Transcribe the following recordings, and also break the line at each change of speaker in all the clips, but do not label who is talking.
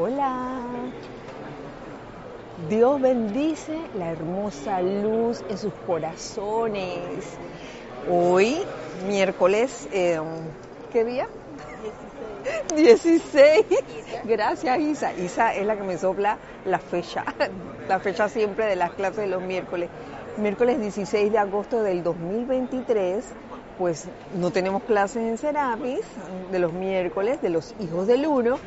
Hola. Dios bendice la hermosa luz en sus corazones. Hoy, miércoles, eh, ¿qué día? 16. Gracias, Isa. Isa es la que me sopla la fecha, la fecha siempre de las clases de los miércoles. Miércoles 16 de agosto del 2023, pues no tenemos clases en Serapis de los miércoles, de los hijos del uno,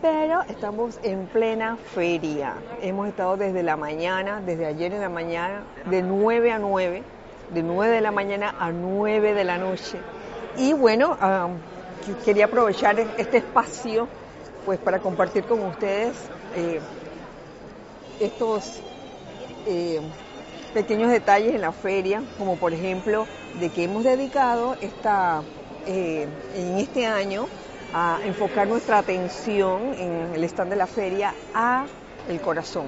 pero estamos en plena feria. Hemos estado desde la mañana, desde ayer en la mañana, de 9 a 9, de 9 de la mañana a 9 de la noche. Y bueno, quería aprovechar este espacio pues para compartir con ustedes eh, estos eh, pequeños detalles en la feria, como por ejemplo de que hemos dedicado esta, eh, en este año a enfocar nuestra atención en el stand de la feria a el corazón,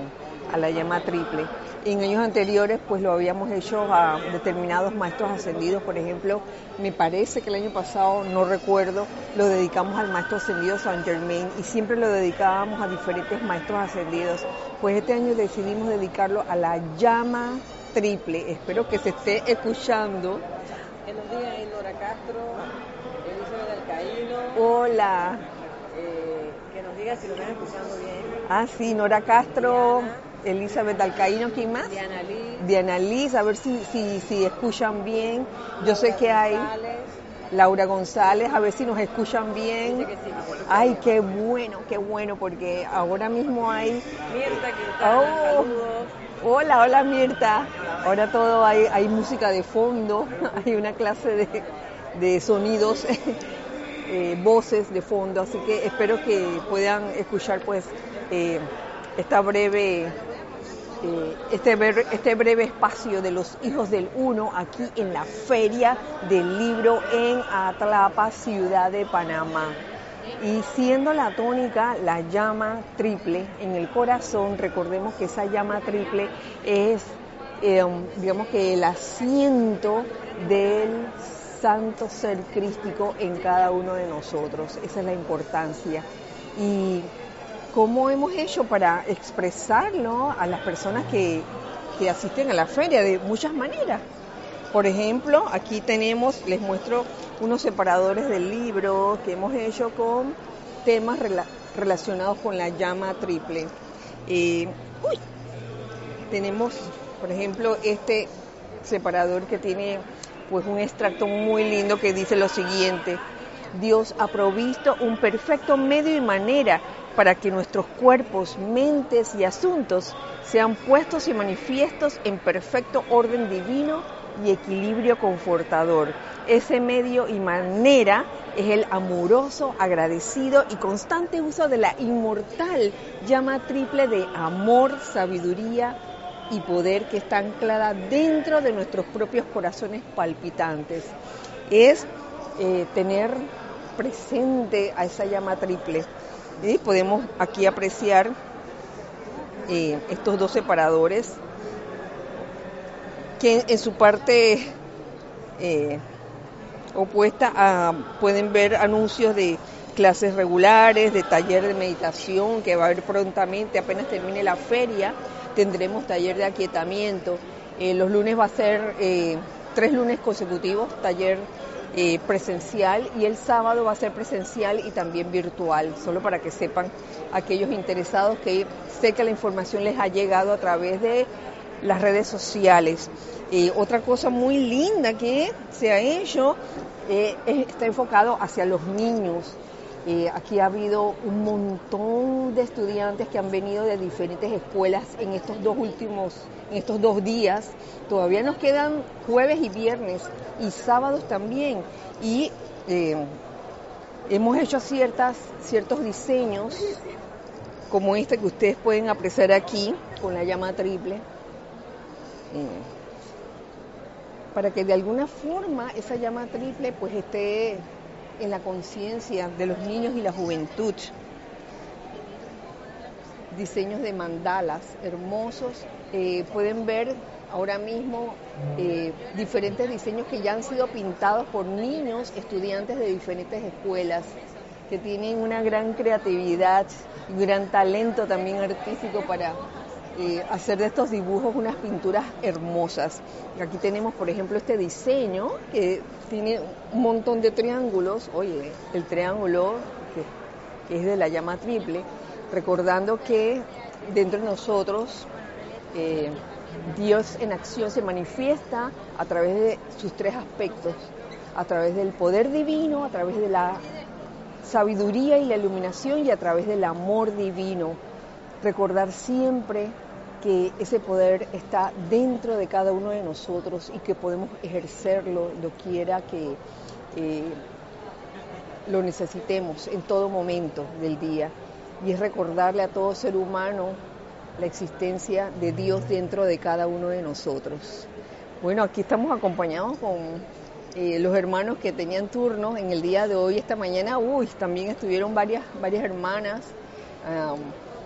a la llama triple. En años anteriores pues lo habíamos hecho a determinados maestros ascendidos, por ejemplo, me parece que el año pasado, no recuerdo, lo dedicamos al maestro ascendido San Germain y siempre lo dedicábamos a diferentes maestros ascendidos. Pues este año decidimos dedicarlo a la llama triple. Espero que se esté escuchando.
Buenos días, Nora Castro, Elizabeth Alcaíno.
Hola.
Eh, que nos diga si lo están escuchando bien.
Ah, sí, Nora Castro. Elizabeth Alcaíno, ¿quién más?
Diana Liz.
Diana Liz, a ver si, si, si escuchan bien. Yo sé que hay Laura González, a ver si nos escuchan bien. Ay, qué bueno, qué bueno, porque ahora mismo hay...
Mirta oh,
Hola, hola Mirta. Ahora todo hay, hay música de fondo, hay una clase de, de sonidos, eh, voces de fondo, así que espero que puedan escuchar pues eh, esta breve eh, este, este breve espacio de los hijos del uno aquí en la feria del libro en Atlapa, ciudad de Panamá. Y siendo la tónica la llama triple en el corazón, recordemos que esa llama triple es, eh, digamos que el asiento del santo ser crístico en cada uno de nosotros. Esa es la importancia. Y cómo hemos hecho para expresarlo a las personas que, asisten a la feria de muchas maneras. Por ejemplo, aquí tenemos, les muestro unos separadores del libro que hemos hecho con temas relacionados con la llama triple. Tenemos, por ejemplo, este separador que tiene pues un extracto muy lindo que dice lo siguiente. Dios ha provisto un perfecto medio y manera para que nuestros cuerpos, mentes y asuntos sean puestos y manifiestos en perfecto orden divino y equilibrio confortador. Ese medio y manera es el amoroso, agradecido y constante uso de la inmortal llama triple de amor, sabiduría y poder que está anclada dentro de nuestros propios corazones palpitantes. Es eh, tener presente a esa llama triple. Podemos aquí apreciar eh, estos dos separadores que en, su parte eh, opuesta pueden ver anuncios de clases regulares, de taller de meditación que va a haber prontamente, apenas termine la feria, tendremos taller de aquietamiento. Eh, los lunes va a ser tres lunes consecutivos, taller eh, presencial y el sábado va a ser presencial y también virtual, solo para que sepan aquellos interesados que sé que la información les ha llegado a través de las redes sociales. Eh, otra cosa muy linda que se ha hecho eh, está enfocado hacia los niños. aquí ha habido un montón de estudiantes que han venido de diferentes escuelas en estos dos últimos, en estos dos días. Todavía nos quedan jueves y viernes y sábados también. Y eh, hemos hecho ciertas, ciertos diseños, como este que ustedes pueden apreciar aquí, con la llama triple, eh, para que de alguna forma esa llama triple pues esté en la conciencia de los niños y la juventud. Diseños de mandalas hermosos. Eh, pueden ver ahora mismo eh, diferentes diseños que ya han sido pintados por niños, estudiantes de diferentes escuelas. que tienen una gran creatividad y un gran talento también artístico para eh, hacer de estos dibujos unas pinturas hermosas. Aquí tenemos, por ejemplo, este diseño que tiene un montón de triángulos. Oye, el triángulo que, es de la llama triple, recordando que dentro de nosotros eh, Dios en acción se manifiesta a través de sus tres aspectos, a través del poder divino, a través de la sabiduría y la iluminación y a través del amor divino. Recordar siempre que ese poder está dentro de cada uno de nosotros y que podemos ejercerlo lo quiera que lo necesitemos en todo momento del día. Y es recordarle a todo ser humano la existencia de Dios dentro de cada uno de nosotros. Bueno, aquí estamos acompañados con eh, los hermanos que tenían turno en el día de hoy, esta mañana. Uy, también estuvieron varias, varias hermanas.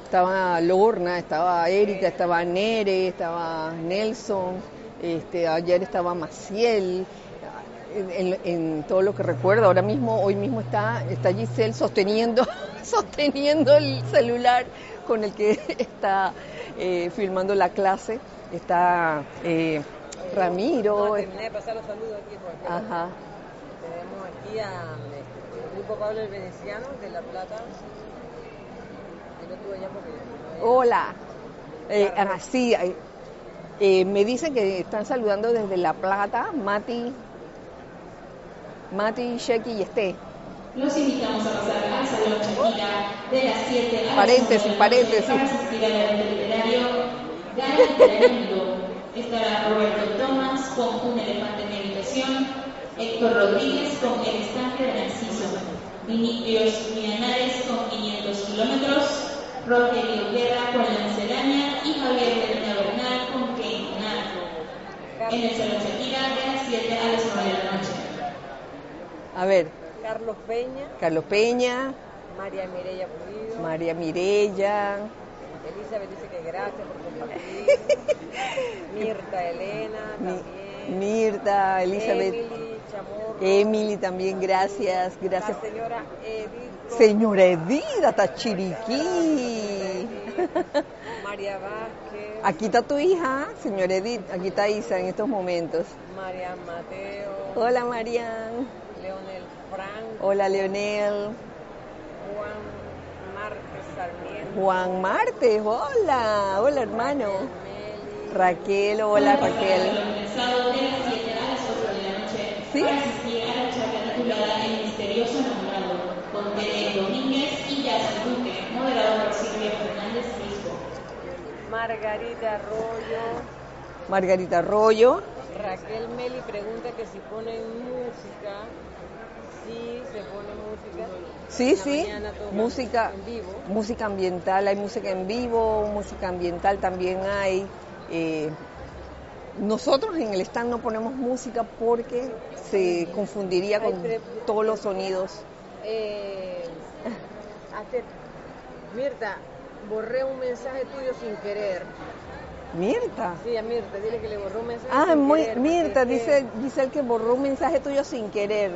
Estaba Lorna, estaba Erika, estaba Nere, estaba Nelson, este, ayer estaba Maciel. En, en, todo lo que recuerdo, ahora mismo, hoy mismo está, está Giselle sosteniendo, sosteniendo el celular con el que está eh, filmando la clase. Está eh, Ramiro.
No, terminé de pasar los saludos aquí. Ajá. Tenemos aquí a este, grupo Pablo el Veneciano de La Plata.
Hola. Eh, ah, sí, eh, me dicen que están saludando desde La Plata, Mati, Mati, Sheki y Esté.
Los invitamos a pasar al Salón Shakira de las 7 a las
Paréntesis, paréntesis.
para asistir al evento literario Gana Mundo. Estará Roberto Tomás con Un elefante en mi habitación, Héctor Rodríguez con El estanque de Narciso, Dimitrios Mianares con 500 kilómetros, Rogelio Guerra con La Miscelánea y Javier Peña Bernal con Keinar. En el Salón Shakira de las 7 a las 9 de la noche.
A ver,
Carlos Peña.
Carlos Peña.
María Mireya Pulido.
María Mireya.
Elizabeth dice que gracias por compartir. Mirta Elena también.
Mirta, Elizabeth.
Emily Chamorro.
Emily también, gracias. Gracias.
La señora Edith.
Señora Edith, hasta Chiriquí.
María Vázquez.
Aquí está tu hija, señora Edith. Aquí está Isa en estos momentos.
Marian Mateo.
Hola, Marian.
Leonel Frank.
Hola, Leonel.
Juan Martes Sarmiento.
Juan Martes, hola. Hola, hermano. Raquel, hola, Raquel.
El sábado de las 7 a las 8 de la noche
¿Sí?
para asistir a la charla titulada El misterioso enamorado con Tere Domínguez y Yassi Duque, moderado por Silvia Fernández Risco.
Margarita Arroyo.
Margarita Arroyo.
Raquel Meli pregunta que si ponen música. Sí, se pone música.
Sí, sí, música,
En vivo.
música ambiental, hay música en vivo, música ambiental también hay. eh, nosotros en el stand no ponemos música porque se confundiría con todos los sonidos.
Eh, Mirta, borré un mensaje tuyo sin querer.
Mirta.
Sí, a Mirta, dile que le borró un mensaje
Ah,
sin
muy,
querer.
Mirta,
es que-
dice Giselle que borró un mensaje tuyo sin querer.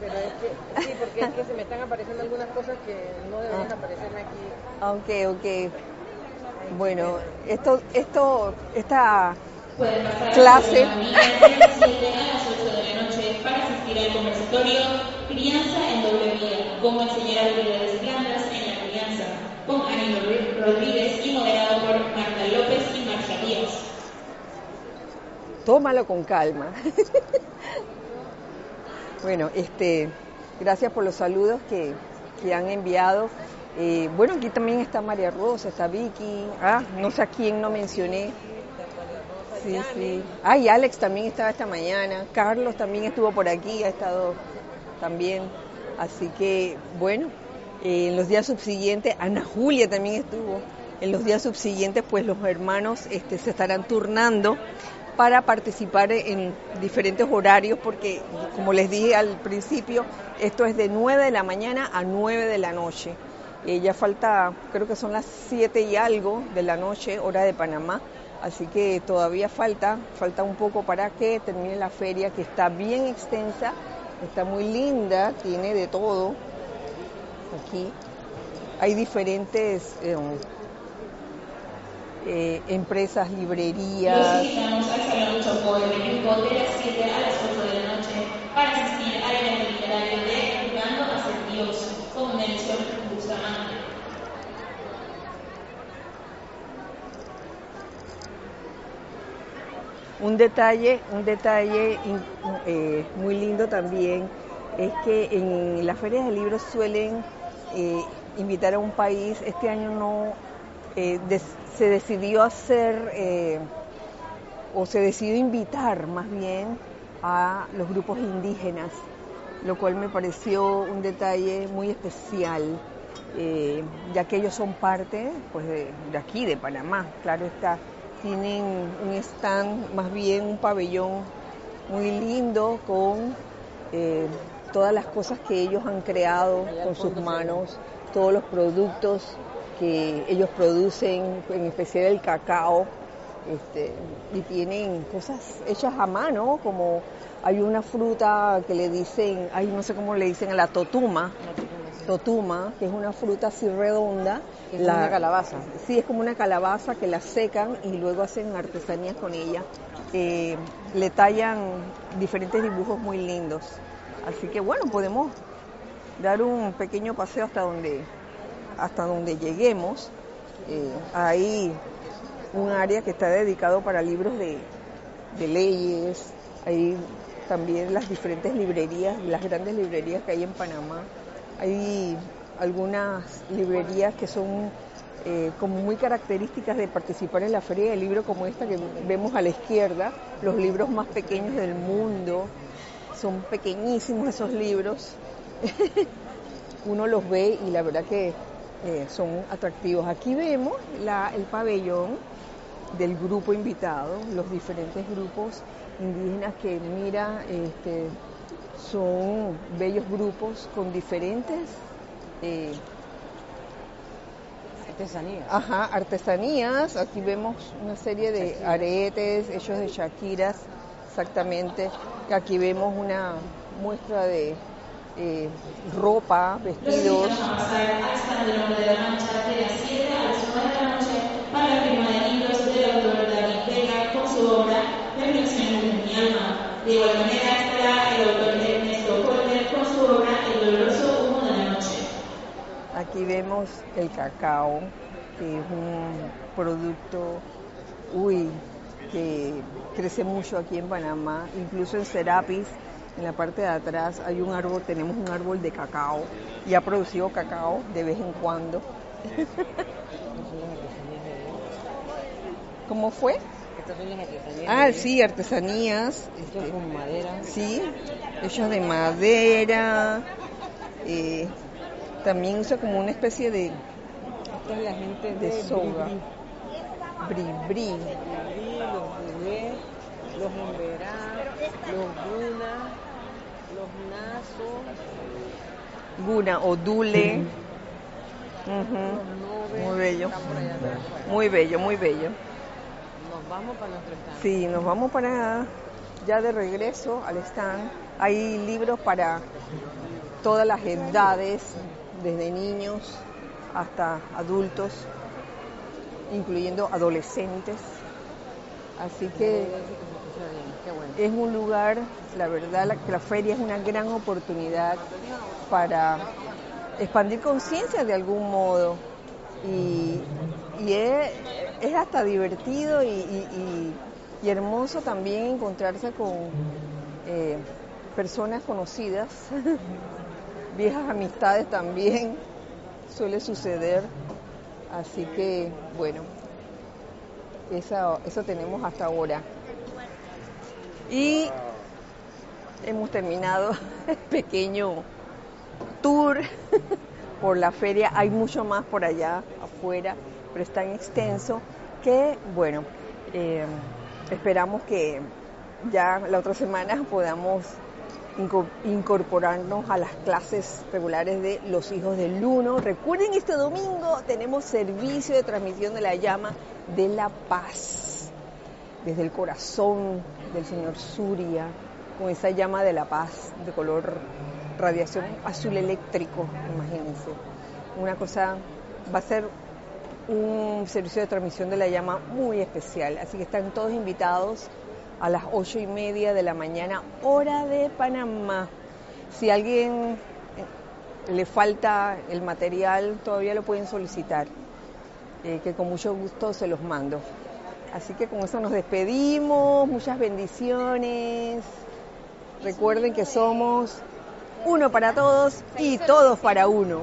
Pero es que, sí, porque es que se me están apareciendo algunas cosas que no deberían
Ah.
aparecerme aquí.
Ok, ok. Bueno, esto, esto, esta
Pueden pasar
Clase.
a las 7 a las 8 de la noche para asistir al conversatorio Crianza en doble vía, cómo enseñar habilidades blandas en la crianza, con Ani Rodri- Rodríguez y moderado por Marta López y Marcia Díaz.
tómalo con calma. bueno, este, gracias por los saludos que, que han enviado. Eh, bueno, aquí también está María Rosa, está Vicky, ah, no sé a quién no mencioné. Sí, sí. Ah, y Alex también estaba esta mañana. Carlos también estuvo por aquí, ha estado también. Así que, bueno, en los días subsiguientes, Ana Julia también estuvo. En los días subsiguientes, pues los hermanos este, se estarán turnando para participar en diferentes horarios, porque, como les dije al principio, esto es de 9 de la mañana a 9 de la noche. Eh, ya falta, creo que son las 7 y algo de la noche, hora de Panamá. Así que todavía falta, falta un poco para que termine la feria, que está bien extensa, está muy linda, tiene de todo. aquí. Hay diferentes eh, eh, empresas, librerías.
Los invitamos al Salón Chocó el equipo de las 7 a las 8 de la noche para asistir al evento literario de Jugando a ser Dios con Nelson Bustamante.
Un detalle, un detalle eh, muy lindo también es que en las ferias de libros suelen eh, invitar a un país. Este año no eh, se decidió hacer eh, o se decidió invitar más bien a los grupos indígenas, lo cual me pareció un detalle muy especial, ya que ellos son parte pues, de aquí, de Panamá, claro está tienen un stand, más bien un pabellón muy lindo con eh, todas las cosas que ellos han creado con sus manos, todos los productos que ellos producen, en especial el cacao, este, y tienen cosas hechas a mano, como hay una fruta que le dicen, ay, no sé cómo le dicen, a la totuma, totuma, que es una fruta así redonda.
Es una calabaza.
Sí, es como una calabaza que la secan y luego hacen artesanías con ella. Eh, le tallan diferentes dibujos muy lindos. Así que bueno, podemos dar un pequeño paseo hasta donde, hasta donde lleguemos. Eh, hay un área que está dedicado para libros de, de leyes, hay también las diferentes librerías, las grandes librerías que hay en Panamá. Hay algunas librerías que son eh, como muy características de participar en la feria del libro como esta que vemos a la izquierda, los libros más pequeños del mundo. Son pequeñísimos esos libros. Uno los ve y la verdad que eh, son atractivos. Aquí vemos el pabellón del grupo invitado, los diferentes grupos indígenas que mira, este, son bellos grupos con diferentes eh,
artesanías.
Ajá, artesanías. Aquí vemos una serie de aretes hechos de shakiras, exactamente. Aquí vemos una muestra de eh, ropa, vestidos.
Los a pasar hasta el nombre de la mancha de las 7 a las 9 de la noche para la firma de libros del autor David Vega con su obra Reflexión de mi alma. De igual manera El
cacao, que es un producto, uy, que crece mucho aquí en Panamá, incluso en Serapis, en la parte de atrás hay un árbol, tenemos un árbol de cacao y ha producido cacao de vez en cuando. ¿Cómo fue?
Estas son las artesanías.
Ah, sí, artesanías.
Hechas
este,
con madera.
Sí, hechos de madera. eh, también usa como una especie de
Esta es la gente de,
De soga.
Bribri.
bri-bri.
Bribri, los Bulé, los Emberá, los Guna, los Naso,
Guna o dule.
los
Ujú,
Nove.
Muy bello. Muy bello, muy bello.
Nos vamos para nuestro stand.
Sí, nos vamos para ya de regreso al stand. Hay libros para todas las edades, desde niños hasta adultos, incluyendo adolescentes. Así que es un lugar, la verdad, la, la feria es una gran oportunidad para expandir conciencia de algún modo. Y, es, hasta divertido y hermoso también encontrarse con eh, personas conocidas, viejas amistades también, suele suceder. Así que, bueno, eso, eso tenemos hasta ahora. Y hemos terminado el pequeño tour por la feria. Hay mucho más por allá afuera, pero es tan extenso que, bueno, eh, esperamos que ya la otra semana podamos incorporarnos a las clases regulares de los hijos del Uno. Recuerden, este domingo tenemos servicio de transmisión de la llama de la paz desde el corazón del señor Suria, con esa llama de la paz de color radiación azul eléctrico, imagínense. Una cosa, va a ser un servicio de transmisión de la llama muy especial, así que están todos invitados a las ocho y media de la mañana, hora de Panamá. Si a alguien eh, le falta el material, todavía lo pueden solicitar, eh, que con mucho gusto se los mando. Así que con eso nos despedimos, muchas bendiciones. Recuerden que somos uno para todos y todos para uno.